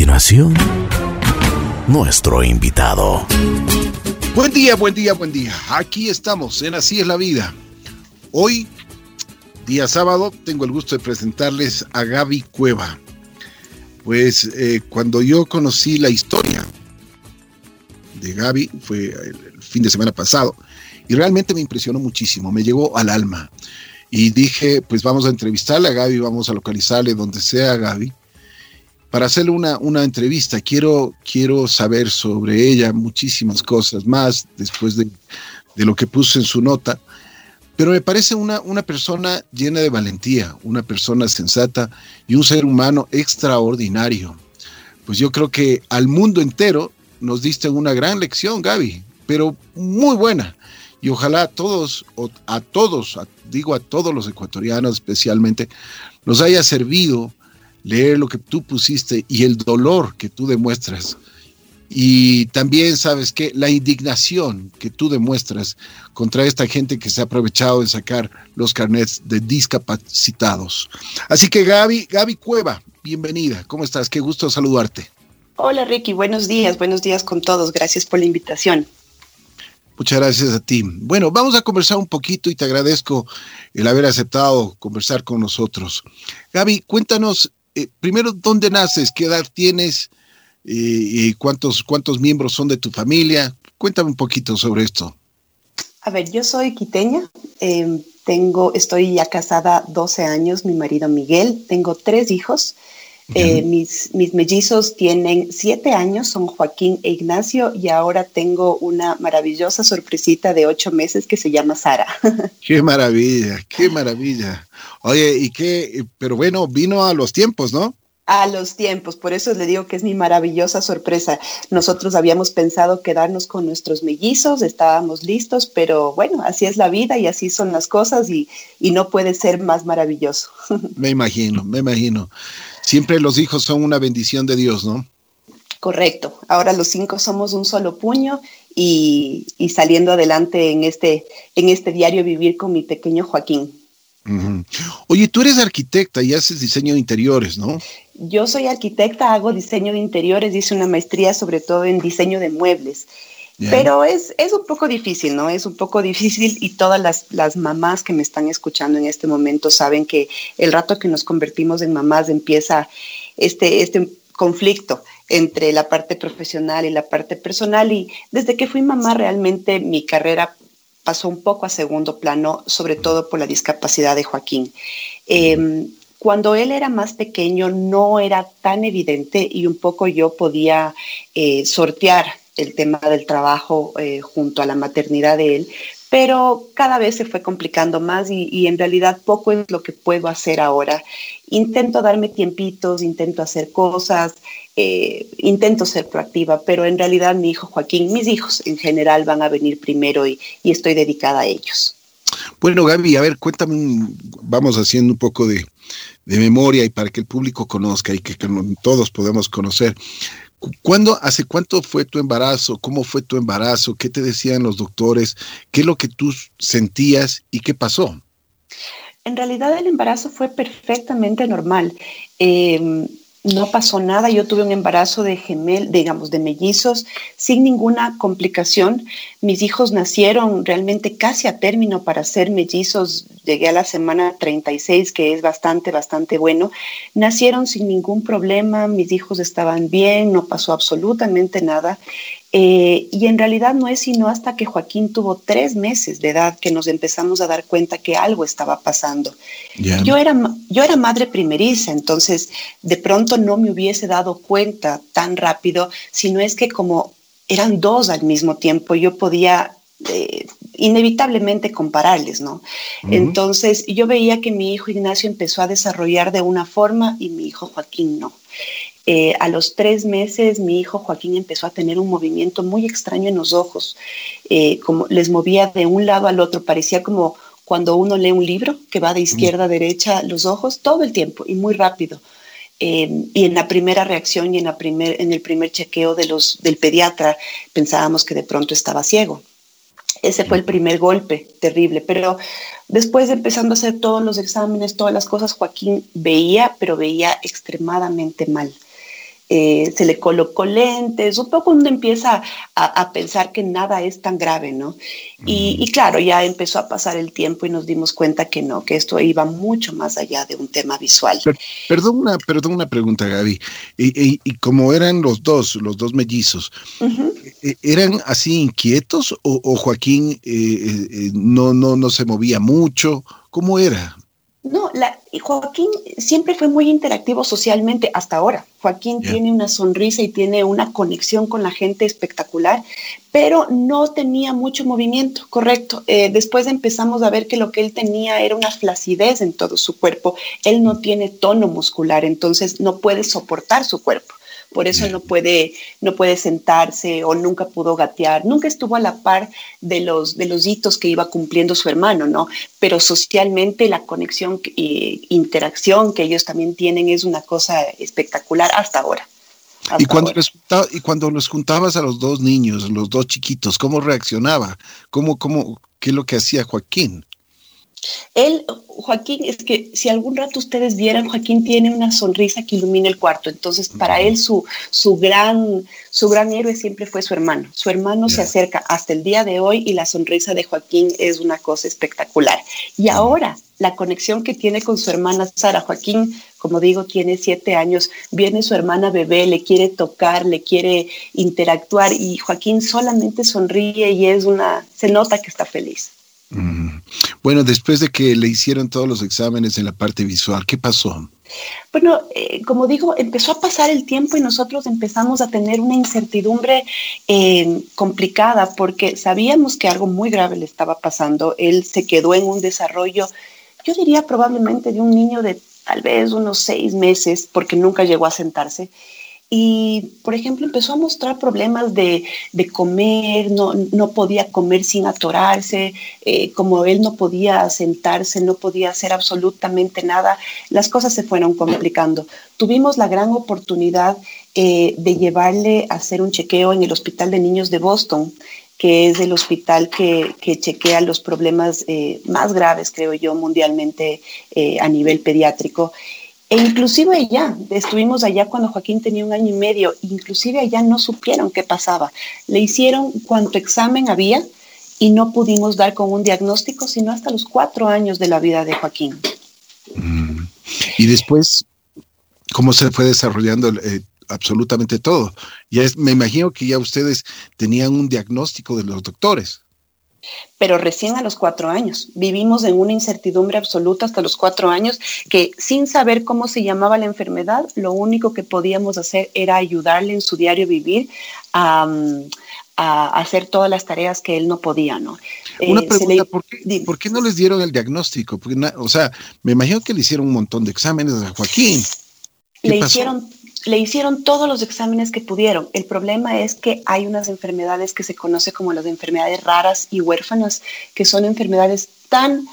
continuación, nuestro invitado. Buen día, buen día, buen día. Aquí estamos en Así es la vida. Hoy, día sábado, tengo el gusto de presentarles a Gaby Cueva. Pues eh, cuando yo conocí la historia de Gaby, fue el fin de semana pasado, y realmente me impresionó muchísimo, me llegó al alma. Y dije, pues vamos a entrevistarle a Gaby, vamos a localizarle donde sea Gaby, para hacerle una, una entrevista. Quiero, quiero saber sobre ella muchísimas cosas más después de, de lo que puso en su nota. Pero me parece una, una persona llena de valentía, una persona sensata y un ser humano extraordinario. Pues yo creo que al mundo entero nos diste una gran lección, Gaby, pero muy buena. Y ojalá a todos, a todos, digo a todos los ecuatorianos especialmente, nos haya servido leer lo que tú pusiste y el dolor que tú demuestras. Y también, sabes que la indignación que tú demuestras contra esta gente que se ha aprovechado de sacar los carnets de discapacitados. Así que Gaby, Gaby Cueva, bienvenida. ¿Cómo estás? Qué gusto saludarte. Hola Ricky, buenos días, buenos días con todos. Gracias por la invitación. Muchas gracias a ti. Bueno, vamos a conversar un poquito y te agradezco el haber aceptado conversar con nosotros. Gaby, cuéntanos eh, primero dónde naces, qué edad tienes eh, cuántos, cuántos miembros son de tu familia. Cuéntame un poquito sobre esto. A ver, yo soy quiteña, eh, tengo, estoy ya casada 12 años, mi marido Miguel, tengo tres hijos. Eh, mis, mis mellizos tienen siete años, son Joaquín e Ignacio, y ahora tengo una maravillosa sorpresita de ocho meses que se llama Sara. Qué maravilla, qué maravilla. Oye, y qué, pero bueno, vino a los tiempos, ¿no? A los tiempos, por eso le digo que es mi maravillosa sorpresa. Nosotros habíamos pensado quedarnos con nuestros mellizos, estábamos listos, pero bueno, así es la vida y así son las cosas y, y no puede ser más maravilloso. Me imagino, me imagino siempre los hijos son una bendición de Dios, ¿no? Correcto. Ahora los cinco somos un solo puño y, saliendo adelante en este, en este diario vivir con mi pequeño Joaquín. Oye, tú eres arquitecta y haces diseño de interiores, ¿no? Yo soy arquitecta, hago diseño de interiores, hice una maestría sobre todo en diseño de muebles. Pero es, es un poco difícil, ¿no? Es un poco difícil y todas las, las, mamás que me están escuchando en este momento saben que el rato que nos convertimos en mamás empieza este, este conflicto entre la parte profesional y la parte personal y desde que fui mamá realmente mi carrera pasó un poco a segundo plano, sobre todo por la discapacidad de Joaquín. Eh, cuando él era más pequeño no era tan evidente y un poco yo podía eh, sortear el tema del trabajo eh, junto a la maternidad de él, pero cada vez se fue complicando más y, en realidad poco es lo que puedo hacer ahora. Intento darme tiempitos, intento hacer cosas, eh, intento ser proactiva, pero en realidad mi hijo Joaquín, mis hijos en general van a venir primero y, estoy dedicada a ellos. Bueno, Gaby, a ver, cuéntame, vamos haciendo un poco de, memoria y para que el público conozca y que todos podamos conocer. ¿Cuándo, hace cuánto fue tu embarazo? ¿Cómo fue tu embarazo? ¿Qué te decían los doctores? ¿Qué es lo que tú sentías y qué pasó? En realidad el embarazo fue perfectamente normal. Eh, no pasó nada. Yo tuve un embarazo de gemel, digamos, de mellizos, sin ninguna complicación. Mis hijos nacieron realmente casi a término para ser mellizos. Llegué a la semana 36, que es bastante, bastante bueno. Nacieron sin ningún problema, mis hijos estaban bien, no pasó absolutamente nada. Eh, y en realidad no es sino hasta que Joaquín tuvo tres meses de edad que nos empezamos a dar cuenta que algo estaba pasando. Yo, era, yo era madre primeriza, entonces de pronto no me hubiese dado cuenta tan rápido, sino es que como eran dos al mismo tiempo, yo podía eh, inevitablemente compararles, ¿no? Entonces yo veía que mi hijo Ignacio empezó a desarrollar de una forma y mi hijo Joaquín no. Eh, a los tres meses mi hijo Joaquín empezó a tener un movimiento muy extraño en los ojos, eh, como les movía de un lado al otro, parecía como cuando uno lee un libro que va de izquierda a derecha los ojos todo el tiempo y muy rápido. Eh, y en la primera reacción y en, la primer, en el primer chequeo de los, del pediatra pensábamos que de pronto estaba ciego. Ese fue el primer golpe terrible, pero después de empezando a hacer todos los exámenes, todas las cosas, Joaquín veía, pero veía extremadamente mal. Eh, se le colocó lentes, un poco uno empieza a, pensar que nada es tan grave, ¿no? Y, claro, ya empezó a pasar el tiempo y nos dimos cuenta que no, que esto iba mucho más allá de un tema visual. perdón, una, perdón una pregunta, Gaby. Y, como eran los dos, los dos mellizos, eh, ¿eran así inquietos o, Joaquín eh, no, no, no se movía mucho? ¿Cómo era? No, la, Joaquín siempre fue muy interactivo socialmente hasta ahora. Joaquín tiene una sonrisa y tiene una conexión con la gente espectacular, pero no tenía mucho movimiento, correcto. Eh, después empezamos a ver que lo que él tenía era una flacidez en todo su cuerpo. Él no tiene tono muscular, entonces no puede soportar su cuerpo por eso no puede, no puede sentarse o nunca pudo gatear, nunca estuvo a la par de los, de los hitos que iba cumpliendo su hermano, ¿no? Pero socialmente la conexión e interacción que ellos también tienen es una cosa espectacular hasta ahora. y cuando, y cuando los juntabas a los dos niños, los dos chiquitos, ¿cómo reaccionaba? ¿Cómo, cómo, ¿Qué es lo que hacía Joaquín? Él, Joaquín, es que si algún rato ustedes vieran, Joaquín tiene una sonrisa que ilumina el cuarto. Entonces, para él, su, su, gran, su gran héroe siempre fue su hermano. Su hermano se acerca hasta el día de hoy y la sonrisa de Joaquín es una cosa espectacular. Y ahora, la conexión que tiene con su hermana Sara. Joaquín, como digo, tiene siete años, viene su hermana bebé, le quiere tocar, le quiere interactuar y Joaquín solamente sonríe y es una, se nota que está feliz. Bueno, después de que le hicieron todos los exámenes en la parte visual, ¿qué pasó? Bueno, eh, como digo, empezó a pasar el tiempo y nosotros empezamos a tener una incertidumbre eh, complicada porque sabíamos que algo muy grave le estaba pasando. Él se quedó en un desarrollo, yo diría probablemente de un niño de tal vez unos seis meses, porque nunca llegó a sentarse y, por ejemplo, empezó a mostrar problemas de, comer, no, no, podía comer sin atorarse, eh, como él no podía sentarse, no podía hacer absolutamente nada, las cosas se fueron complicando. Tuvimos la gran oportunidad eh, de llevarle a hacer un chequeo en el Hospital de Niños de Boston, que es el hospital que, que chequea los problemas eh, más graves, creo yo, mundialmente a nivel pediátrico. E inclusive allá, estuvimos allá cuando Joaquín tenía un año y medio, inclusive allá no supieron qué pasaba. Le hicieron cuánto examen había y no pudimos dar con un diagnóstico, sino hasta los cuatro años de la vida de Joaquín. Mm. Y después, ¿cómo se fue desarrollando eh, absolutamente todo? Ya me imagino que ya ustedes tenían un diagnóstico de los doctores pero recién a los cuatro años. Vivimos en una incertidumbre absoluta hasta los cuatro años que sin saber cómo se llamaba la enfermedad, lo único que podíamos hacer era ayudarle en su diario vivir a, hacer todas las tareas que él no podía, ¿no? Una eh, pregunta, ¿por, qué, no les dieron el diagnóstico? Porque, o sea, me imagino que le hicieron un montón de exámenes a Joaquín. Le hicieron le hicieron todos los exámenes que pudieron. El problema es que hay unas enfermedades que se conoce como las enfermedades raras y huérfanas, que son enfermedades tan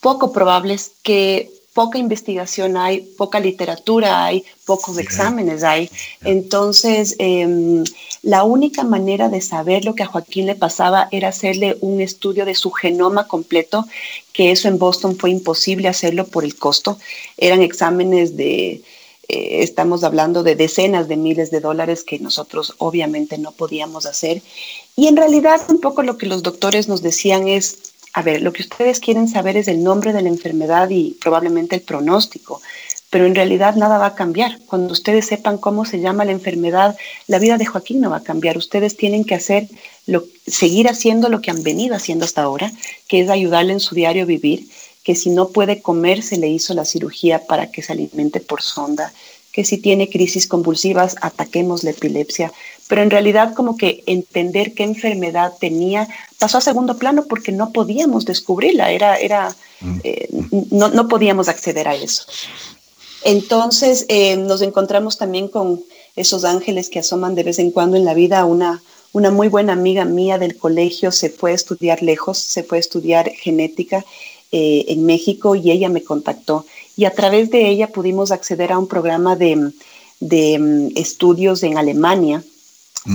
poco probables que poca investigación hay, poca literatura hay, pocos exámenes hay. Entonces, em, la única manera de saber lo que a Joaquín le pasaba era hacerle un estudio de su genoma completo, que eso en Boston fue imposible hacerlo por el costo. Eran exámenes de eh, estamos hablando de decenas de miles de dólares que nosotros obviamente no podíamos hacer. Y en realidad un poco lo que los doctores nos decían es, a ver, lo que ustedes quieren saber es el nombre de la enfermedad y probablemente el pronóstico, pero en realidad nada va a cambiar. Cuando ustedes sepan cómo se llama la enfermedad, la vida de Joaquín no va a cambiar. Ustedes tienen que hacer seguir haciendo lo que han venido haciendo hasta ahora, que es ayudarle en su diario vivir que si no puede comer se le hizo la cirugía para que se alimente por sonda, que si tiene crisis convulsivas ataquemos la epilepsia, pero en realidad como que entender qué enfermedad tenía pasó a segundo plano porque no podíamos descubrirla, era, era, mm. eh, no, no, podíamos acceder a eso. Entonces eh, nos encontramos también con esos ángeles que asoman de vez en cuando en la vida. Una, una muy buena amiga mía del colegio se fue a estudiar lejos, se fue a estudiar genética eh, en México y ella me contactó. Y a través de ella pudimos acceder a un programa de, de mm, estudios en Alemania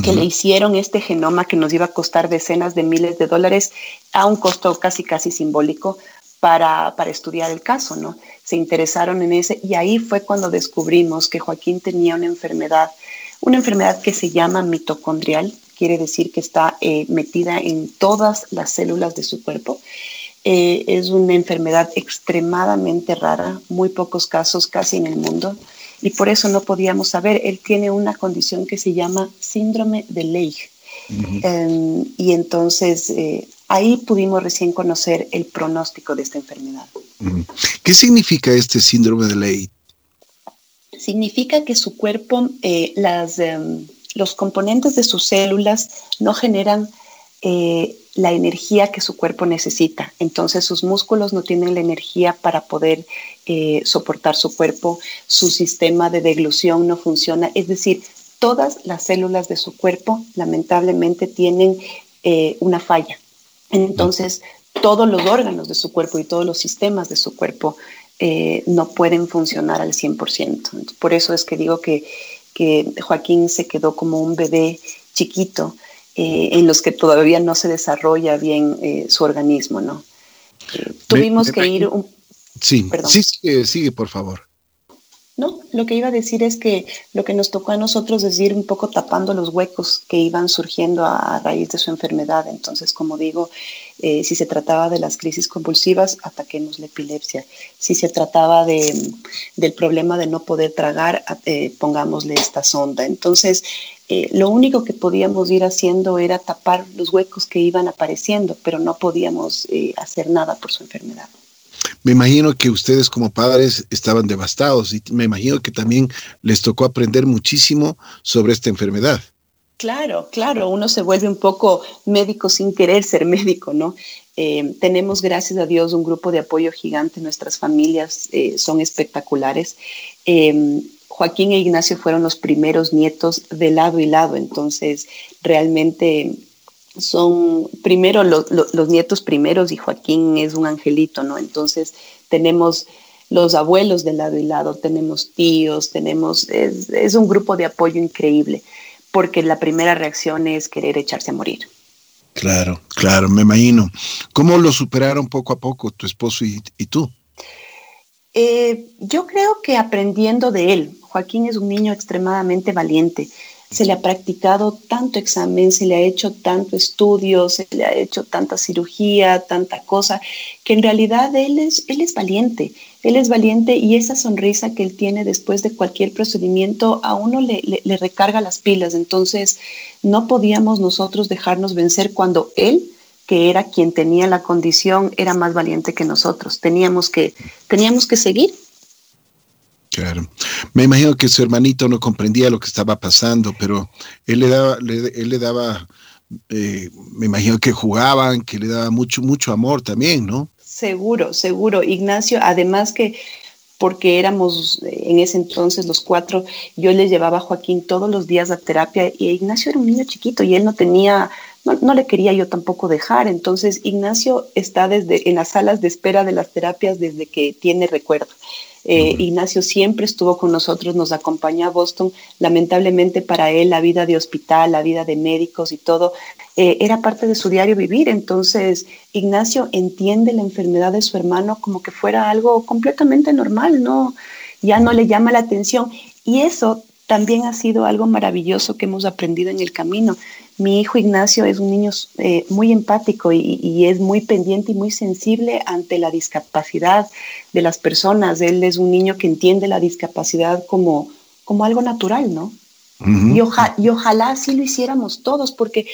que le hicieron este genoma que nos iba a costar decenas de miles de dólares a un costo casi casi simbólico para, para, estudiar el caso, ¿no? Se interesaron en ese y ahí fue cuando descubrimos que Joaquín tenía una enfermedad una enfermedad que se llama mitocondrial, quiere decir que está eh, metida en todas las células de su cuerpo. Eh, es una enfermedad extremadamente rara, muy pocos casos casi en el mundo, y por eso no podíamos saber. Él tiene una condición que se llama síndrome de Leigh. Em, y entonces eh, ahí pudimos recién conocer el pronóstico de esta enfermedad. ¿Qué significa este síndrome de Leigh? Significa que su cuerpo, eh, las, em, los componentes de sus células no generan eh, la energía que su cuerpo necesita. Entonces sus músculos no tienen la energía para poder eh, soportar su cuerpo, su sistema de deglución no funciona. Es decir, todas las células de su cuerpo lamentablemente tienen una falla. Entonces, todos los órganos de su cuerpo y todos los sistemas de su cuerpo eh, no pueden funcionar al 100%. Por eso es que digo que, Joaquín se quedó como un bebé chiquito eh, en los que todavía no se desarrolla bien eh, su organismo, ¿no? tuvimos que ir un... Sí, sí, sigue, por favor. No, lo que iba a decir es que lo que nos tocó a nosotros es ir un poco tapando los huecos que iban surgiendo a, raíz de su enfermedad. Entonces, como digo, eh, si se trataba de las crisis convulsivas, ataquemos la epilepsia. Si se trataba de, del problema de no poder tragar, eh, pongámosle esta sonda. Entonces, eh, lo único que podíamos ir haciendo era tapar los huecos que iban apareciendo, pero no podíamos hacer nada por su enfermedad. Me imagino que ustedes como padres estaban devastados y me imagino que también les tocó aprender muchísimo sobre esta enfermedad. Claro, claro, uno se vuelve un poco médico sin querer ser médico, ¿no? Eh, tenemos, gracias a Dios, un grupo de apoyo gigante, nuestras familias eh, son espectaculares. Em, Joaquín e Ignacio fueron los primeros nietos de lado y lado, entonces realmente son primero los, nietos primeros y Joaquín es un angelito, ¿no? Entonces tenemos los abuelos de lado y lado, tenemos tíos, tenemos, es, un grupo de apoyo increíble, porque la primera reacción es querer echarse a morir. Claro, claro, me imagino. ¿Cómo lo superaron poco a poco tu esposo y, tú? Eh, yo creo que aprendiendo de él. Joaquín es un niño extremadamente valiente se le ha practicado tanto examen, se le ha hecho tanto estudio, se le ha hecho tanta cirugía, tanta cosa, que en realidad él es, él es valiente, él es valiente y esa sonrisa que él tiene después de cualquier procedimiento a uno le, recarga las pilas. Entonces, no podíamos nosotros dejarnos vencer cuando él que era quien tenía la condición, era más valiente que nosotros. Teníamos que, teníamos que seguir Claro. Me imagino que su hermanito no comprendía lo que estaba pasando, pero él le daba, él le daba, eh, me imagino que jugaban, que le daba mucho, mucho amor también, ¿no? Seguro, seguro. Ignacio, además que porque éramos en ese entonces los cuatro, yo le llevaba a Joaquín todos los días a terapia y Ignacio era un niño chiquito y él no tenía, no, no, le quería yo tampoco dejar. Entonces Ignacio está desde en las salas de espera de las terapias desde que tiene recuerdo. Eh, Ignacio siempre estuvo con nosotros, nos acompañó a Boston. Lamentablemente para él la vida de hospital, la vida de médicos y todo eh, era parte de su diario vivir. Entonces Ignacio entiende la enfermedad de su hermano como que fuera algo completamente normal, ¿no? Ya no le llama la atención. Y eso también ha sido algo maravilloso que hemos aprendido en el camino. Mi hijo Ignacio es un niño eh, muy empático y, es muy pendiente y muy sensible ante la discapacidad de las personas. Él es un niño que entiende la discapacidad como, como algo natural, ¿no? y, y, ojalá así lo hiciéramos todos, porque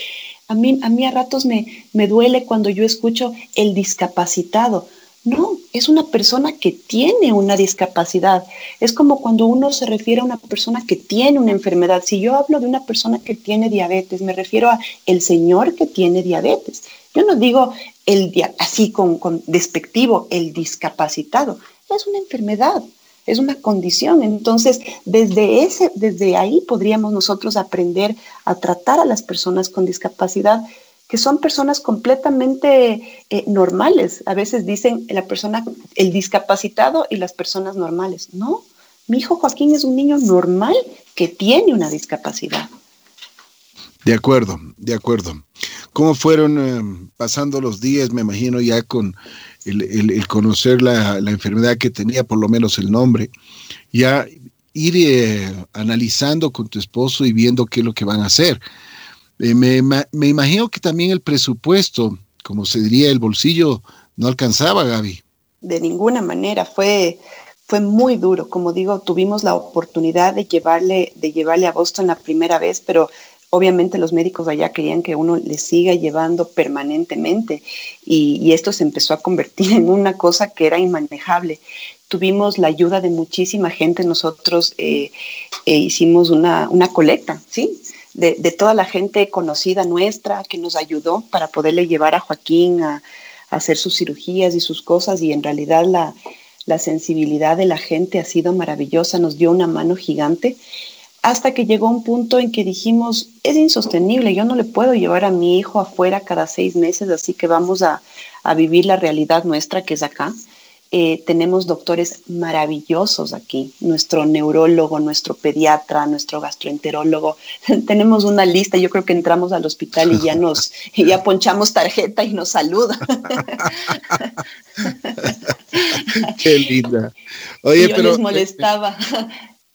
a mí, a mí a ratos me, me duele cuando yo escucho el discapacitado no, es una persona que tiene una discapacidad. Es como cuando uno se refiere a una persona que tiene una enfermedad. Si yo hablo de una persona que tiene diabetes, me refiero a el señor que tiene diabetes. Yo no digo el así con, despectivo, el discapacitado. Es una enfermedad, es una condición. Entonces, desde, ese, desde ahí podríamos nosotros aprender a tratar a las personas con discapacidad que son personas completamente eh, normales. A veces dicen la persona, el discapacitado y las personas normales. No, mi hijo Joaquín es un niño normal que tiene una discapacidad. De acuerdo, de acuerdo. ¿Cómo fueron eh, pasando los días, me imagino, ya con el, conocer la, la, enfermedad que tenía, por lo menos el nombre? Ya ir eh, analizando con tu esposo y viendo qué es lo que van a hacer. Eh, me, me, imagino que también el presupuesto, como se diría, el bolsillo no alcanzaba, Gaby. De ninguna manera, fue, fue muy duro. Como digo, tuvimos la oportunidad de llevarle, de llevarle a Boston la primera vez, pero obviamente los médicos allá querían que uno le siga llevando permanentemente y, esto se empezó a convertir en una cosa que era inmanejable. Tuvimos la ayuda de muchísima gente, nosotros eh, eh, hicimos una, una, colecta, ¿sí? De, toda la gente conocida nuestra que nos ayudó para poderle llevar a Joaquín a, hacer sus cirugías y sus cosas y en realidad la, la sensibilidad de la gente ha sido maravillosa, nos dio una mano gigante hasta que llegó un punto en que dijimos, es insostenible, yo no le puedo llevar a mi hijo afuera cada seis meses, así que vamos a, vivir la realidad nuestra que es acá. Eh, tenemos doctores maravillosos aquí, nuestro neurólogo, nuestro pediatra, nuestro gastroenterólogo. tenemos una lista, yo creo que entramos al hospital y ya nos, ya ponchamos tarjeta y nos saluda. Qué linda. Oye, yo pero les molestaba.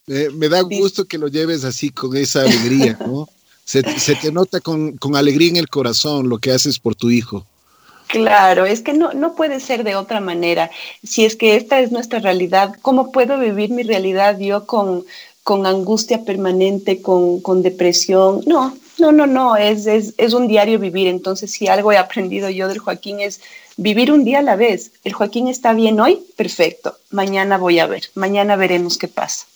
me da gusto que lo lleves así con esa alegría, ¿no? Se, te nota con, alegría en el corazón lo que haces por tu hijo. Claro, es que no, no puede ser de otra manera. Si es que esta es nuestra realidad, ¿cómo puedo vivir mi realidad yo con, con angustia permanente, con, con depresión? No, no, no, no, es, es, es un diario vivir. Entonces, si algo he aprendido yo del Joaquín es vivir un día a la vez. El Joaquín está bien hoy, perfecto. Mañana voy a ver, mañana veremos qué pasa.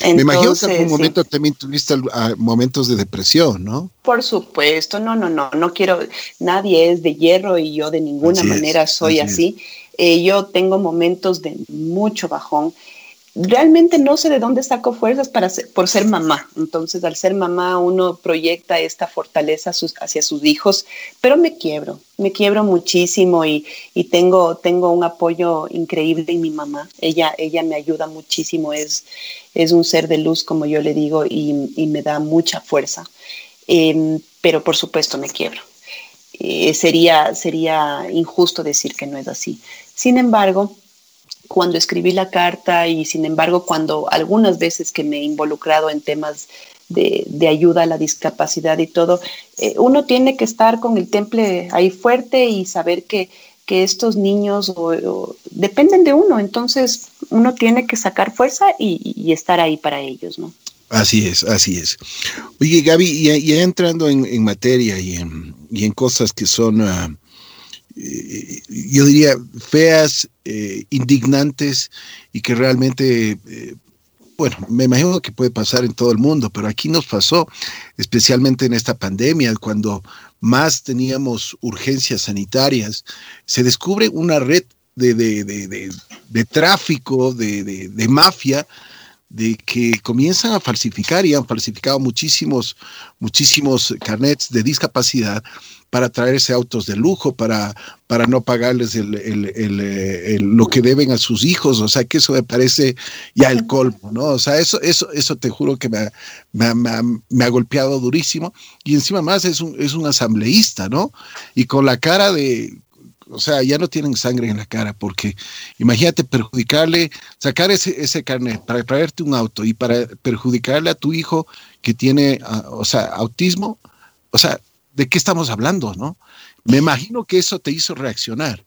Me imagino que en algún momento también tuviste momentos de depresión, ¿no? Por supuesto, no, no, no, no quiero, nadie es de hierro y yo de ninguna manera soy así. Eh, yo tengo momentos de mucho bajón realmente no sé de dónde saco fuerzas para por ser mamá. Entonces, al ser mamá, uno proyecta esta fortaleza hacia sus hijos, pero me quiebro, me quiebro muchísimo y, tengo, tengo un apoyo increíble en mi mamá. Ella, ella me ayuda muchísimo, es, es un ser de luz, como yo le digo, y, me da mucha fuerza. Em, pero por supuesto me quiebro. Eh, sería, sería injusto decir que no es así. Sin embargo, cuando escribí la carta y sin embargo cuando algunas veces que me he involucrado en temas de, ayuda a la discapacidad y todo, eh, uno tiene que estar con el temple ahí fuerte y saber que, estos niños dependen de uno, entonces uno tiene que sacar fuerza y, estar ahí para ellos, ¿no? Así es, así es. Oye, Gaby, y, entrando en, materia y en, y en, cosas que son... Ah, yo diría, feas, eh, indignantes y que realmente, eh, bueno, me imagino que puede pasar en todo el mundo, pero aquí nos pasó, especialmente en esta pandemia, cuando más teníamos urgencias sanitarias, se descubre una red de, de, de, de tráfico, de, mafia, de que comienzan a falsificar y han falsificado muchísimos, muchísimos carnets de discapacidad para traerse autos de lujo, para, para no pagarles lo que deben a sus hijos. O sea, que eso me parece ya el colmo, ¿no? O sea, eso, eso, eso te juro que me, me, ha golpeado durísimo. Y encima más es un, es un asambleísta, ¿no? Y con la cara de, o sea, ya no tienen sangre en la cara, porque imagínate perjudicarle, sacar ese, ese carnet para traerte un auto y para perjudicarle a tu hijo que tiene, ah, o sea, autismo, o sea, ¿de qué estamos hablando, no? Me imagino que eso te hizo reaccionar.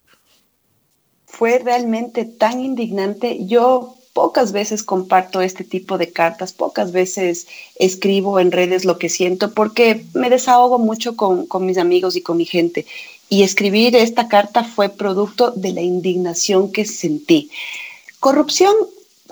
Fue realmente tan indignante. Yo pocas veces comparto este tipo de cartas, pocas veces escribo en redes lo que siento porque me desahogo mucho con, con, mis amigos y con mi gente. Y escribir esta carta fue producto de la indignación que sentí. Corrupción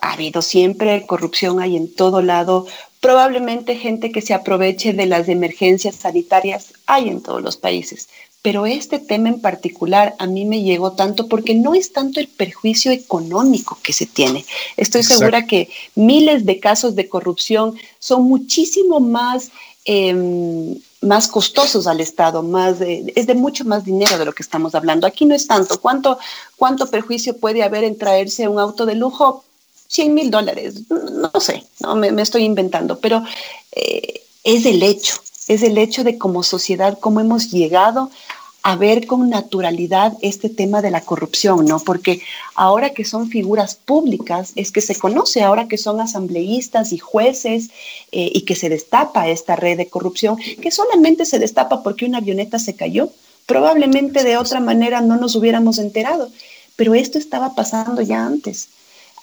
ha habido siempre, corrupción hay en todo lado, Probablemente gente que se aproveche de las emergencias sanitarias hay en todos los países, pero este tema en particular a mí me llegó tanto porque no es tanto el perjuicio económico que se tiene. Estoy segura que miles de casos de corrupción son muchísimo más... Em, más costosos al Estado, más es de mucho más dinero de lo que estamos hablando. Aquí no es tanto. ¿Cuánto, ¿Cuánto perjuicio puede haber en traerse un auto de lujo? 100 mil dólares, no sé, no me, estoy inventando, pero eh, es el hecho, es el hecho de como sociedad, cómo hemos llegado a ver con naturalidad este tema de la corrupción, ¿no? Porque ahora que son figuras públicas es que se conoce, ahora que son asambleístas y jueces eh, y que se destapa esta red de corrupción, que solamente se destapa porque una avioneta se cayó. Probablemente de otra manera no nos hubiéramos enterado, pero esto estaba pasando ya antes.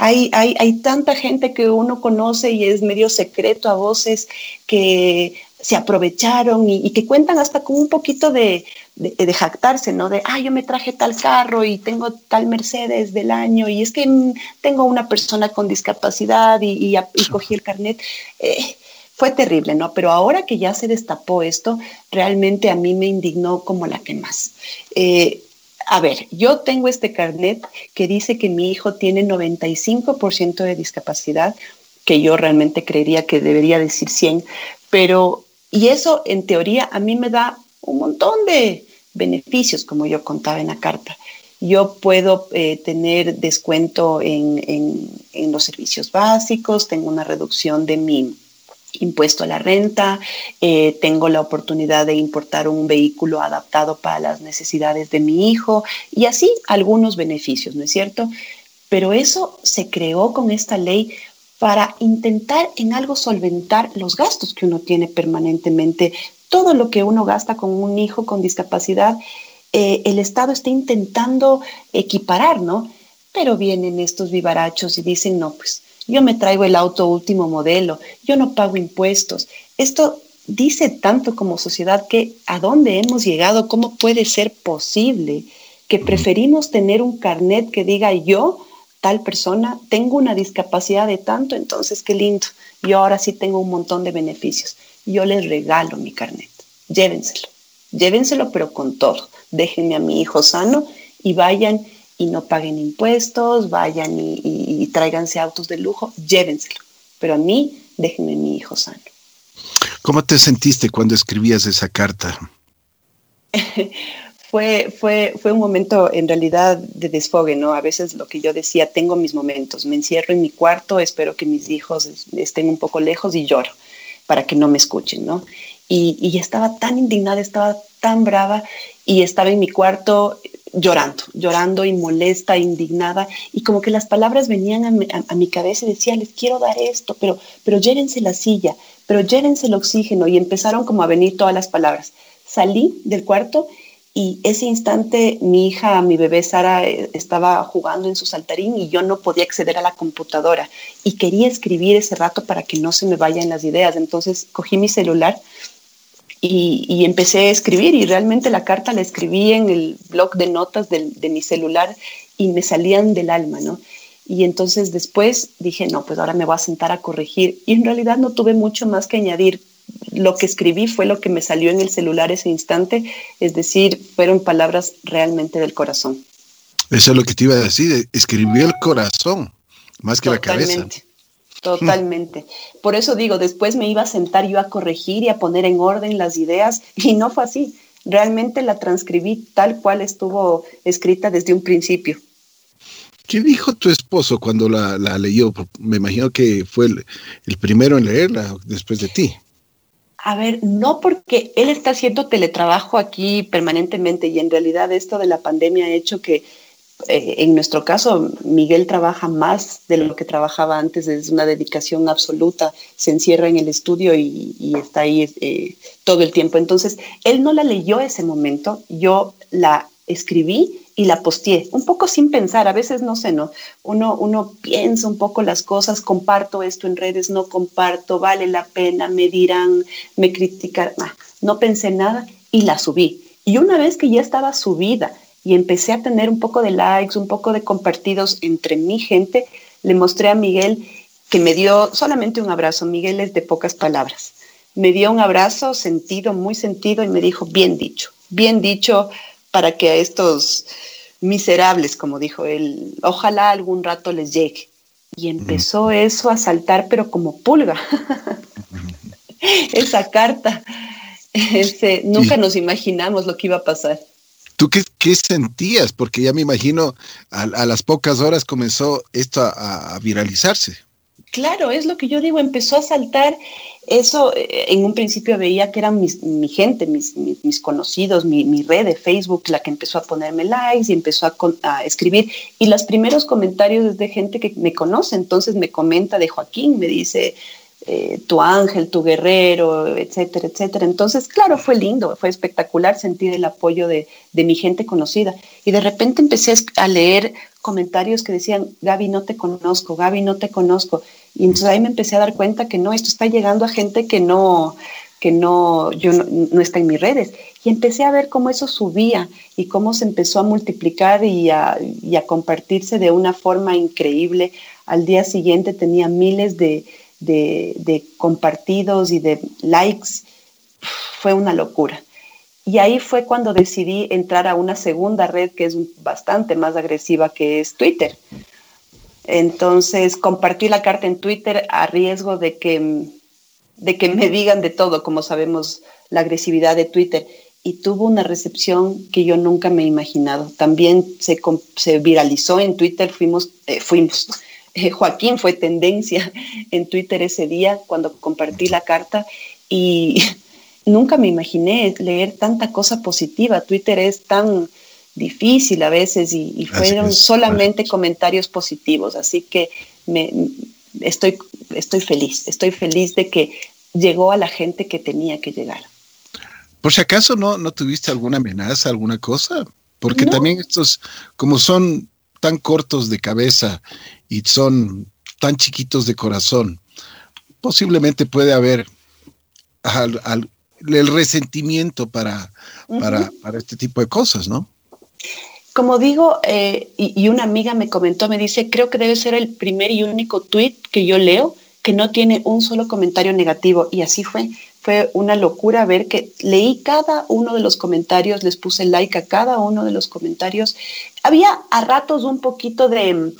Hay, hay, hay, tanta gente que uno conoce y es medio secreto a voces que se aprovecharon y, que cuentan hasta con un poquito de, de, jactarse, ¿no? De, ah, yo me traje tal carro y tengo tal Mercedes del año y es que mm, tengo una persona con discapacidad y, y, cogí el carnet. Eh, fue terrible, ¿no? Pero ahora que ya se destapó esto, realmente a mí me indignó como la que más. Eh, a ver, yo tengo este carnet que dice que mi hijo tiene 95% de discapacidad, que yo realmente creería que debería decir 100, pero y eso, en teoría, a mí me da un montón de beneficios, como yo contaba en la carta. Yo puedo eh, tener descuento en, los servicios básicos, tengo una reducción de mi impuesto a la renta, eh, tengo la oportunidad de importar un vehículo adaptado para las necesidades de mi hijo y así algunos beneficios, ¿no es cierto? Pero eso se creó con esta ley para intentar en algo solventar los gastos que uno tiene permanentemente. Todo lo que uno gasta con un hijo con discapacidad, eh, el Estado está intentando equiparar, ¿no? Pero vienen estos vivarachos y dicen, no, pues yo me traigo el auto último modelo, yo no pago impuestos. Esto dice tanto como sociedad que a dónde hemos llegado, cómo puede ser posible que preferimos tener un carnet que diga yo tal persona, tengo una discapacidad de tanto, entonces qué lindo, yo ahora sí tengo un montón de beneficios. Yo les regalo mi carnet, llévenselo, llévenselo pero con todo, déjenme a mi hijo sano y vayan y no paguen impuestos, vayan y, y, tráiganse autos de lujo, llévenselo, pero a mí déjenme a mi hijo sano. ¿Cómo te sentiste cuando escribías esa carta? fue, fue, fue un momento en realidad de desfogue, ¿no? A veces lo que yo decía, tengo mis momentos, me encierro en mi cuarto, espero que mis hijos estén un poco lejos y lloro para que no me escuchen, ¿no? Y, y estaba tan indignada, estaba tan brava y estaba en mi cuarto llorando, llorando y molesta, indignada, y como que las palabras venían a mi, cabeza y decía, les quiero dar esto, pero, pero llévense la silla, pero llévense el oxígeno, y empezaron como a venir todas las palabras. Salí del cuarto y ese instante mi hija, mi bebé Sara, eh, estaba jugando en su saltarín y yo no podía acceder a la computadora y quería escribir ese rato para que no se me vayan las ideas. Entonces cogí mi celular y, empecé a escribir y realmente la carta la escribí en el blog de notas de, de mi celular y me salían del alma, ¿no? Y entonces después dije, no, pues ahora me voy a sentar a corregir. Y en realidad no tuve mucho más que añadir lo que escribí fue lo que me salió en el celular ese instante, es decir, fueron palabras realmente del corazón. Eso es lo que te iba a decir, escribió el corazón, más que la cabeza. Totalmente. Por eso digo, después me iba a sentar yo a corregir y a poner en orden las ideas y no fue así. Realmente la transcribí tal cual estuvo escrita desde un principio. ¿Qué dijo tu esposo cuando la, leyó? Me imagino que fue el primero en leerla después de ti. A ver, no porque él está haciendo teletrabajo aquí permanentemente y en realidad esto de la pandemia ha hecho que eh, en nuestro caso Miguel trabaja más de lo que trabajaba antes, es una dedicación absoluta, se encierra en el estudio y, está ahí eh, todo el tiempo. Entonces, él no la leyó ese momento, yo la escribí y la posteé, un poco sin pensar, a veces no sé, ¿no? Uno, uno piensa un poco las cosas, comparto esto en redes, no comparto, vale la pena, me dirán, me critican, no pensé nada y la subí. Y una vez que ya estaba subida y empecé a tener un poco de likes, un poco de compartidos entre mi gente, le mostré a Miguel que me dio solamente un abrazo. Miguel es de pocas palabras. Me dio un abrazo sentido, muy sentido y me dijo, bien dicho, bien dicho, para que a estos miserables, como dijo él, ojalá algún rato les llegue. Y empezó eso a saltar, pero como pulga. Esa carta. Ese, nunca nos imaginamos lo que iba a pasar. ¿Tú qué, sentías? Porque ya me imagino, a, las pocas horas comenzó esto a, viralizarse. Claro, es lo que yo digo, empezó a saltar eso eh, en un principio veía que eran mi gente, mis, conocidos, mi, red de Facebook, la que empezó a ponerme likes y empezó a, a, escribir. Y los primeros comentarios es de gente que me conoce, entonces me comenta de Joaquín, me dice, eh, tu ángel, tu guerrero, etcétera, etcétera. Entonces, claro, fue lindo, fue espectacular sentir el apoyo de, de, mi gente conocida. Y de repente empecé a leer comentarios que decían, Gaby, no te conozco, Gaby, no te conozco. Y entonces ahí me empecé a dar cuenta que no, esto está llegando a gente que no, que no, yo no, está en mis redes. Y empecé a ver cómo eso subía y cómo se empezó a multiplicar y a, y a compartirse de una forma increíble. Al día siguiente tenía miles de, de, compartidos y de likes, fue una locura. Y ahí fue cuando decidí entrar a una segunda red que es bastante más agresiva, que es Twitter. Entonces compartí la carta en Twitter a riesgo de que, de que me digan de todo, como sabemos la agresividad de Twitter. Y tuvo una recepción que yo nunca me he imaginado. También se, se viralizó en Twitter, fuimos, eh, fuimos, eh, Joaquín fue tendencia en Twitter ese día cuando compartí la carta y nunca me imaginé leer tanta cosa positiva. Twitter es tan difícil a veces y, fueron solamente comentarios positivos, así que me, estoy, estoy feliz, estoy feliz de que llegó a la gente que tenía que llegar. Por si acaso no, no tuviste alguna amenaza, alguna cosa, porque también estos, como son tan cortos de cabeza y son tan chiquitos de corazón, posiblemente puede haber el resentimiento para, para, este tipo de cosas, ¿no? Como digo, eh, y, y, una amiga me comentó, me dice, creo que debe ser el primer y único tweet que yo leo que no tiene un solo comentario negativo. Y así fue fue una locura ver que leí cada uno de los comentarios, les puse like a cada uno de los comentarios. Había a ratos un poquito de,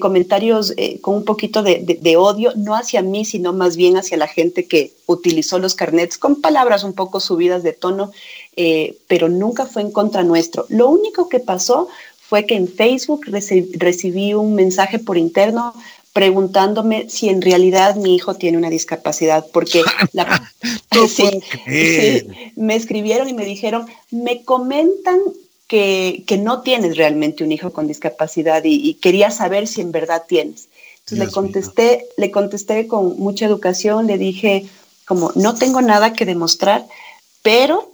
comentarios eh, con un poquito de, odio, no hacia mí, sino más bien hacia la gente que utilizó los carnets con palabras un poco subidas de tono, eh, pero nunca fue en contra nuestro. Lo único que pasó fue que en Facebook recibí un mensaje por interno preguntándome si en realidad mi hijo tiene una discapacidad, porque me escribieron y me dijeron, me comentan que, no tienes realmente un hijo con discapacidad y, quería saber si en verdad tienes. Entonces le contesté, le contesté con mucha educación, le dije como, no tengo nada que demostrar, pero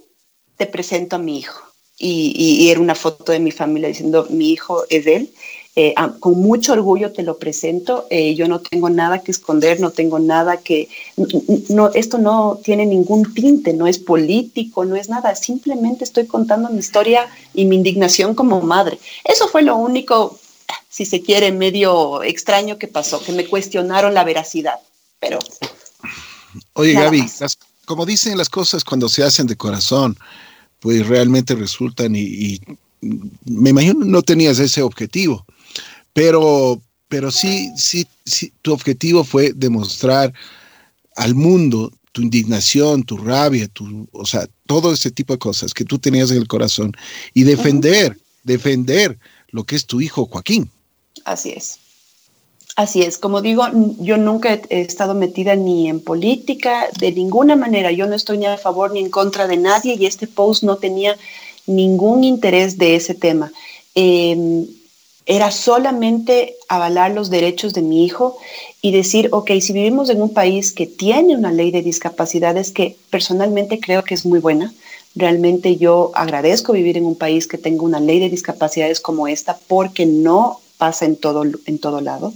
te presento a mi hijo. Y, y era una foto de mi familia diciendo, mi hijo es él. Eh, con mucho orgullo te lo presento. Eh, yo no tengo nada que esconder, no tengo nada que... No, esto no tiene ningún tinte, no es político, no es nada. Simplemente estoy contando mi historia y mi indignación como madre. Eso fue lo único, si se quiere, medio extraño que pasó, que me cuestionaron la veracidad. Pero... Oye, Gaby, como dicen las cosas cuando se hacen de corazón, pues realmente resultan y me imagino no tenías ese objetivo. Pero, pero sí, sí, sí, tu objetivo fue demostrar al mundo tu indignación, tu rabia, tu, o sea, todo ese tipo de cosas que tú tenías en el corazón y defender, defender lo que es tu hijo Joaquín. Así es. Así es, como digo, yo nunca he estado metida ni en política, de ninguna manera, yo no estoy ni a favor ni en contra de nadie y este post no tenía ningún interés de ese tema. Eh, era solamente avalar los derechos de mi hijo y decir, ok, si vivimos en un país que tiene una ley de discapacidades que personalmente creo que es muy buena, realmente yo agradezco vivir en un país que tenga una ley de discapacidades como esta porque no pasa en todo, en todo lado.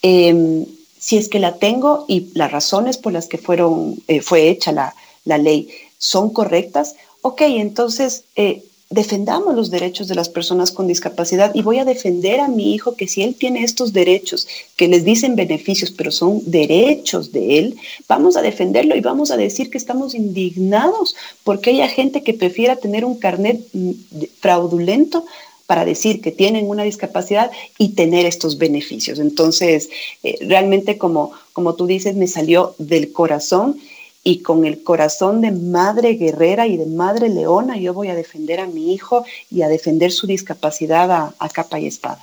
Em, si es que la tengo y las razones por las que fueron, eh, fue hecha la, la, ley son correctas, ok, entonces eh, defendamos los derechos de las personas con discapacidad y voy a defender a mi hijo que si él tiene estos derechos que les dicen beneficios, pero son derechos de él, vamos a defenderlo y vamos a decir que estamos indignados porque haya gente que prefiera tener un carnet mm, fraudulento para decir que tienen una discapacidad y tener estos beneficios. Entonces, eh, realmente como, como tú dices, me salió del corazón y con el corazón de madre guerrera y de madre leona yo voy a defender a mi hijo y a defender su discapacidad a, capa y espada.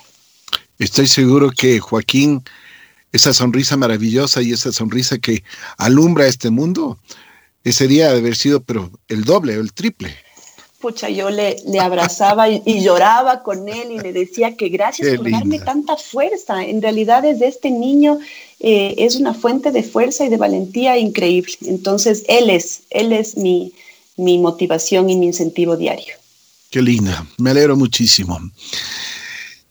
Estoy seguro que Joaquín esa sonrisa maravillosa y esa sonrisa que alumbra este mundo, ese día de haber sido, pero el doble o el triple. Pucha, yo le, le abrazaba y, lloraba con él y le decía que gracias por darme tanta fuerza. En realidad, desde este niño eh, es una fuente de fuerza y de valentía increíble. Entonces, él es, él es mi, mi motivación y mi incentivo diario. Qué linda, me alegro muchísimo.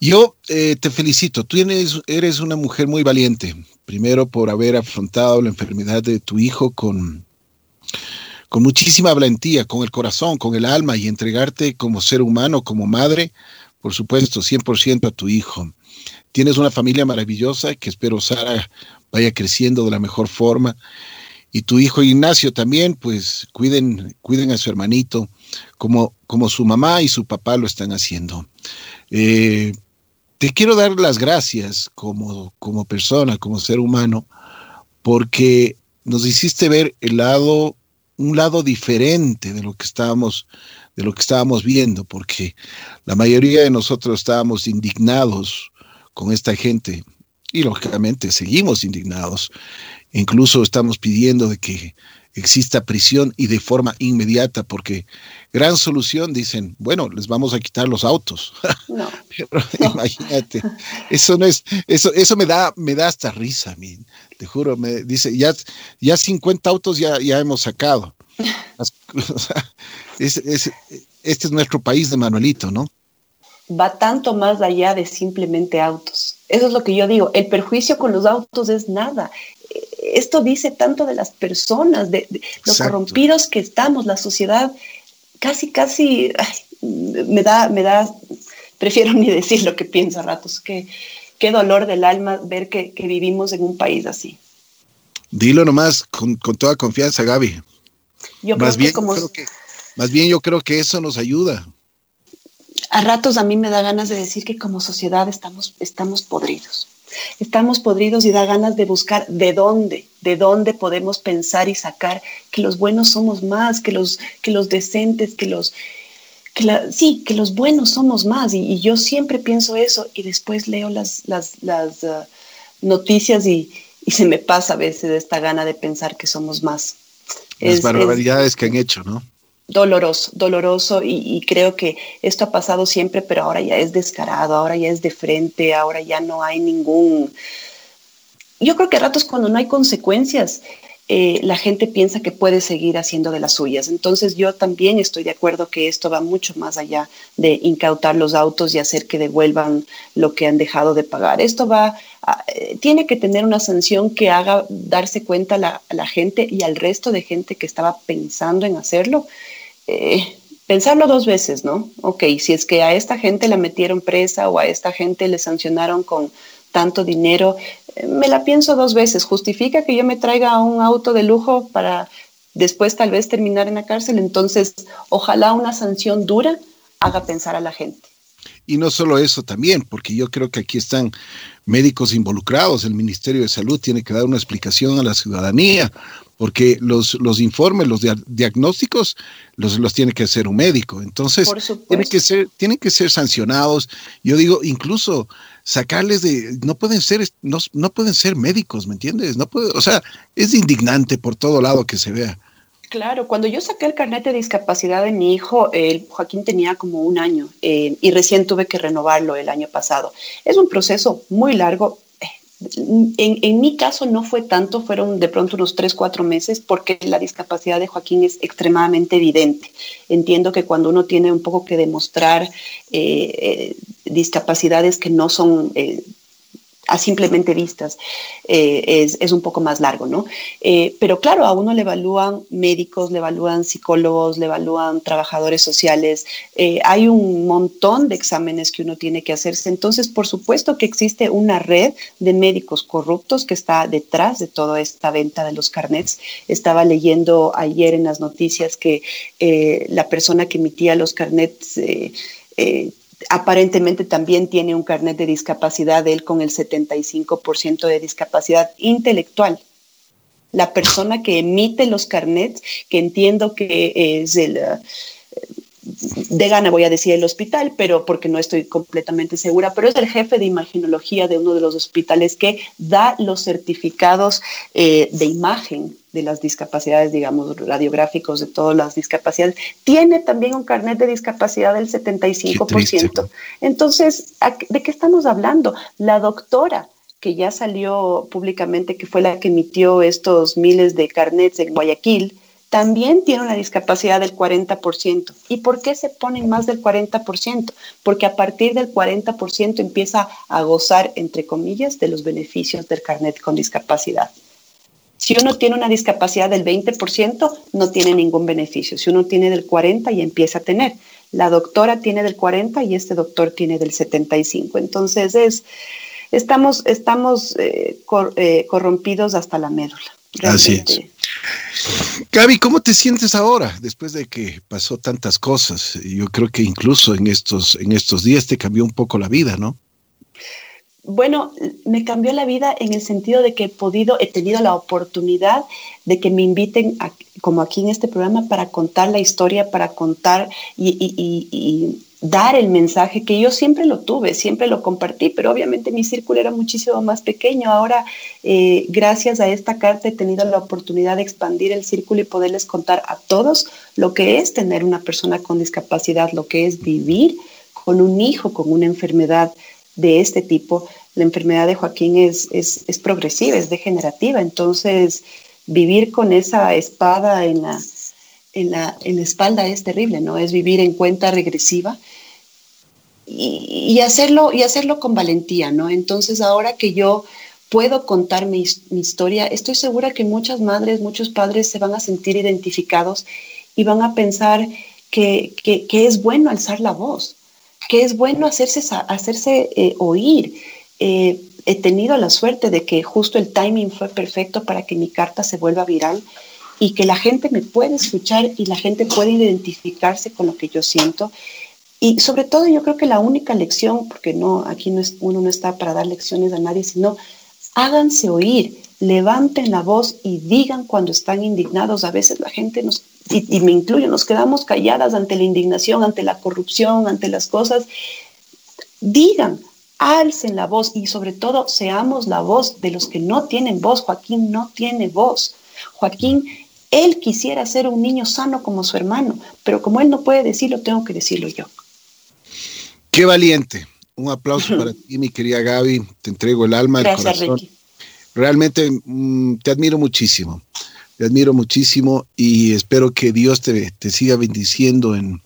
Yo eh, te felicito, tú eres, eres una mujer muy valiente, primero por haber afrontado la enfermedad de tu hijo con con muchísima valentía, con el corazón, con el alma y entregarte como ser humano, como madre, por supuesto, 100% a tu hijo. Tienes una familia maravillosa que espero Sara vaya creciendo de la mejor forma. Y tu hijo Ignacio también, pues cuiden, cuiden a su hermanito como, como su mamá y su papá lo están haciendo. Eh, te quiero dar las gracias como, como persona, como ser humano, porque nos hiciste ver el lado un lado diferente de lo que estábamos de lo que estábamos viendo, porque la mayoría de nosotros estábamos indignados con esta gente y lógicamente seguimos indignados. Incluso estamos pidiendo de que exista prisión y de forma inmediata, porque gran solución dicen, bueno, les vamos a quitar los autos. No, imagínate, eso no es, eso, eso me da, me da hasta risa, mí te juro, me dice, ya, ya 50 autos ya, ya hemos sacado. este es nuestro país de Manuelito, ¿no? Va tanto más allá de simplemente autos. Eso es lo que yo digo. El perjuicio con los autos es nada. Esto dice tanto de las personas, de, los corrompidos que estamos, la sociedad. Casi, casi me da, me da, prefiero ni decir lo que pienso a ratos. Qué, qué dolor del alma ver que, vivimos en un país así. Dilo nomás con, con toda confianza, Gaby más bien, más bien yo creo que eso nos ayuda. A ratos a mí me da ganas de decir que como sociedad estamos, estamos podridos. Estamos podridos y da ganas de buscar de dónde, de dónde podemos pensar y sacar que los buenos somos más, que los, que los decentes, que los, que sí, que los buenos somos más. Y, yo siempre pienso eso y después leo las, las, uh, noticias y, y se me pasa a veces esta gana de pensar que somos más. Las barbaridades que han hecho, ¿no? Doloroso, doloroso y, creo que esto ha pasado siempre, pero ahora ya es descarado, ahora ya es de frente, ahora ya no hay ningún... Yo creo que a ratos cuando no hay consecuencias, eh, la gente piensa que puede seguir haciendo de las suyas. Entonces yo también estoy de acuerdo que esto va mucho más allá de incautar los autos y hacer que devuelvan lo que han dejado de pagar. Esto va eh, tiene que tener una sanción que haga darse cuenta a la, gente y al resto de gente que estaba pensando en hacerlo. Eh, pensarlo dos veces, ¿no? Ok, si es que a esta gente la metieron presa o a esta gente le sancionaron con tanto dinero, eh, me la pienso dos veces. ¿Justifica que yo me traiga un auto de lujo para después tal vez terminar en la cárcel? Entonces, ojalá una sanción dura haga pensar a la gente. Y no solo eso también, porque yo creo que aquí están médicos involucrados, el Ministerio de Salud tiene que dar una explicación a la ciudadanía, porque los, los informes, los diagnósticos los, los tiene que hacer un médico. Entonces, tienen que, ser, tienen que ser sancionados. Yo digo, incluso sacarles de, no pueden ser, no, no pueden ser médicos, ¿me entiendes? No puede, o sea, es indignante por todo lado que se vea. Claro, cuando yo saqué el carnet de discapacidad de mi hijo, el Joaquín tenía como un año eh, y recién tuve que renovarlo el año pasado. Es un proceso muy largo. En, en, mi caso no fue tanto, fueron de pronto unos tres, cuatro meses, porque la discapacidad de Joaquín es extremadamente evidente. Entiendo que cuando uno tiene un poco que demostrar eh, eh, discapacidades que no son a simplemente vistas eh, es, un poco más largo, ¿no? Eh, pero claro, a uno le evalúan médicos, le evalúan psicólogos, le evalúan trabajadores sociales, eh, hay un montón de exámenes que uno tiene que hacerse, entonces por supuesto que existe una red de médicos corruptos que está detrás de toda esta venta de los carnets. Estaba leyendo ayer en las noticias que la persona que emitía los carnets aparentemente también tiene un carnet de discapacidad, él con el 75% de discapacidad intelectual. La persona que emite los carnets, que entiendo que es el, de gana voy a decir el hospital, pero porque no estoy completamente segura, pero es el jefe de imaginología de uno de los hospitales que da los certificados eh, de imagen de las discapacidades, digamos, radiográficos de todas las discapacidades. Tiene también un carnet de discapacidad del 75%. Entonces, ¿de qué estamos hablando? La doctora que ya salió públicamente, que fue la que emitió estos miles de carnets en Guayaquil, también tiene una discapacidad del 40%. ¿Y por qué se ponen más del 40%? Porque a partir del 40% empieza a gozar, entre comillas, de los beneficios del carnet con discapacidad. Si uno tiene una discapacidad del 20%, no tiene ningún beneficio. Si uno tiene del 40% y empieza a tener. La doctora tiene del 40% y este doctor tiene del 75%. Entonces, es, estamos, estamos eh, eh, corrompidos hasta la médula. Así es. Gaby, ¿cómo te sientes ahora después de que pasó tantas cosas? Yo creo que incluso en estos, en estos días te cambió un poco la vida, ¿no? Bueno, me cambió la vida en el sentido de que he podido, he tenido la oportunidad de que me inviten, como aquí en este programa, para contar la historia, para contar y dar el mensaje que yo siempre lo tuve, siempre lo compartí, pero obviamente mi círculo era muchísimo más pequeño. Ahora, eh, gracias a esta carta, he tenido la oportunidad de expandir el círculo y poderles contar a todos lo que es tener una persona con discapacidad, lo que es vivir con un hijo con una enfermedad de este tipo. La enfermedad de Joaquín es, es, es progresiva, es degenerativa, entonces vivir con esa espada en la en la, en la espalda es terrible, ¿no? Es vivir en cuenta regresiva y, hacerlo, y hacerlo con valentía, ¿no? Entonces, ahora que yo puedo contar mi, historia, estoy segura que muchas madres, muchos padres se van a sentir identificados y van a pensar que, es bueno alzar la voz, que es bueno hacerse, hacerse eh, oír. Eh, he tenido la suerte de que justo el timing fue perfecto para que mi carta se vuelva viral y que la gente me puede escuchar y la gente puede identificarse con lo que yo siento. Y sobre todo yo creo que la única lección, porque no, aquí no es, uno no está para dar lecciones a nadie, sino háganse oír, levanten la voz y digan cuando están indignados. A veces la gente nos, y, y me incluyo, nos quedamos calladas ante la indignación, ante la corrupción, ante las cosas. Digan, alcen la voz y sobre todo seamos la voz de los que no tienen voz. Joaquín no tiene voz. Joaquín él quisiera ser un niño sano como su hermano, pero como él no puede decirlo, tengo que decirlo yo. Qué valiente. Un aplauso para ti, mi querida Gaby. Te entrego el alma, el corazón. Realmente mm, te admiro muchísimo. Te admiro muchísimo y espero que Dios te, te siga bendiciendo en,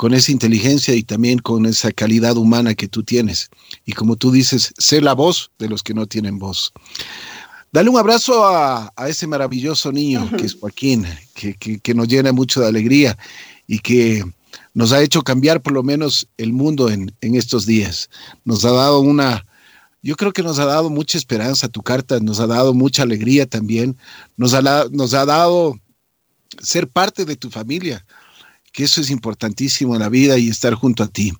con esa inteligencia y también con esa calidad humana que tú tienes. Y como tú dices, sé la voz de los que no tienen voz. Dale un abrazo a, ese maravilloso niño que es Joaquín, que, nos llena mucho de alegría y que nos ha hecho cambiar por lo menos el mundo en, estos días. Nos ha dado una, yo creo que nos ha dado mucha esperanza tu carta, nos ha dado mucha alegría también, nos ha, nos ha dado ser parte de tu familia, que eso es importantísimo en la vida y estar junto a ti.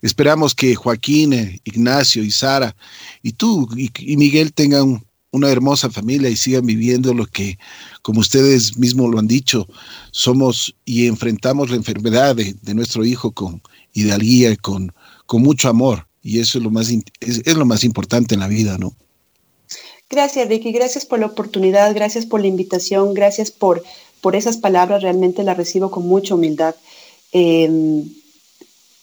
Esperamos que Joaquín, eh, Ignacio y Sara y tú y Miguel tengan una hermosa familia y sigan viviendo lo que, como ustedes mismos lo han dicho, somos y enfrentamos la enfermedad de, nuestro hijo con idealía, con, con mucho amor. Y eso es lo, más, es, lo más importante en la vida, ¿no? Gracias, Vicky. Gracias por la oportunidad, gracias por la invitación, gracias por, por esas palabras. Realmente las recibo con mucha humildad. Em,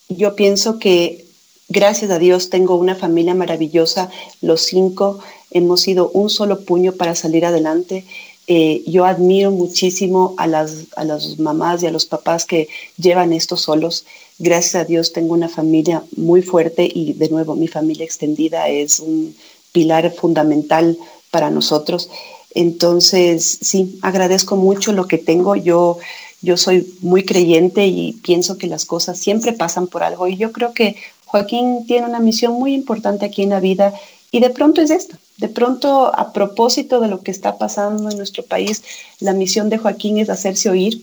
yo pienso que, gracias a Dios, tengo una familia maravillosa, los cinco hemos sido un solo puño para salir adelante. Eh, yo admiro muchísimo a las, a las mamás y a los papás que llevan esto solos. Gracias a Dios tengo una familia muy fuerte y de nuevo mi familia extendida es un pilar fundamental para nosotros. Entonces, sí, agradezco mucho lo que tengo. Yo, yo soy muy creyente y pienso que las cosas siempre pasan por algo. Y yo creo que Joaquín tiene una misión muy importante aquí en la vida y de pronto es esto. De pronto, a propósito de lo que está pasando en nuestro país, la misión de Joaquín es hacerse oír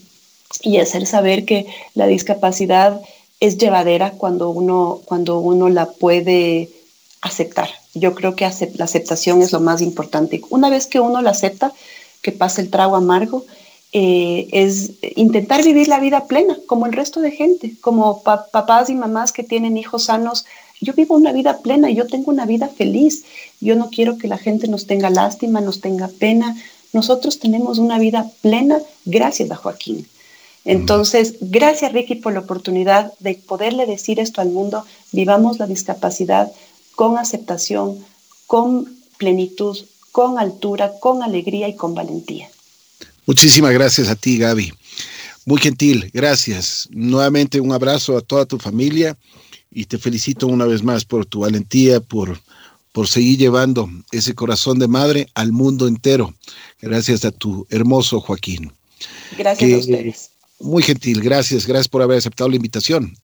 y hacer saber que la discapacidad es llevadera cuando uno, cuando uno la puede aceptar. Yo creo que la aceptación es lo más importante. Una vez que uno la acepta, que pasa el trago amargo eh, es intentar vivir la vida plena, como el resto de gente, como papás y mamás que tienen hijos sanos. Yo vivo una vida plena, yo tengo una vida feliz. Yo no quiero que la gente nos tenga lástima, nos tenga pena. Nosotros tenemos una vida plena gracias a Joaquín. Entonces, gracias Ricky por la oportunidad de poderle decir esto al mundo. Vivamos la discapacidad con aceptación, con plenitud, con altura, con alegría y con valentía. Muchísimas gracias a ti, Gaby. Muy gentil, gracias. Nuevamente un abrazo a toda tu familia y te felicito una vez más por tu valentía, por, por seguir llevando ese corazón de madre al mundo entero. Gracias a tu hermoso Joaquín. Gracias a ustedes. Muy gentil, gracias, gracias por haber aceptado la invitación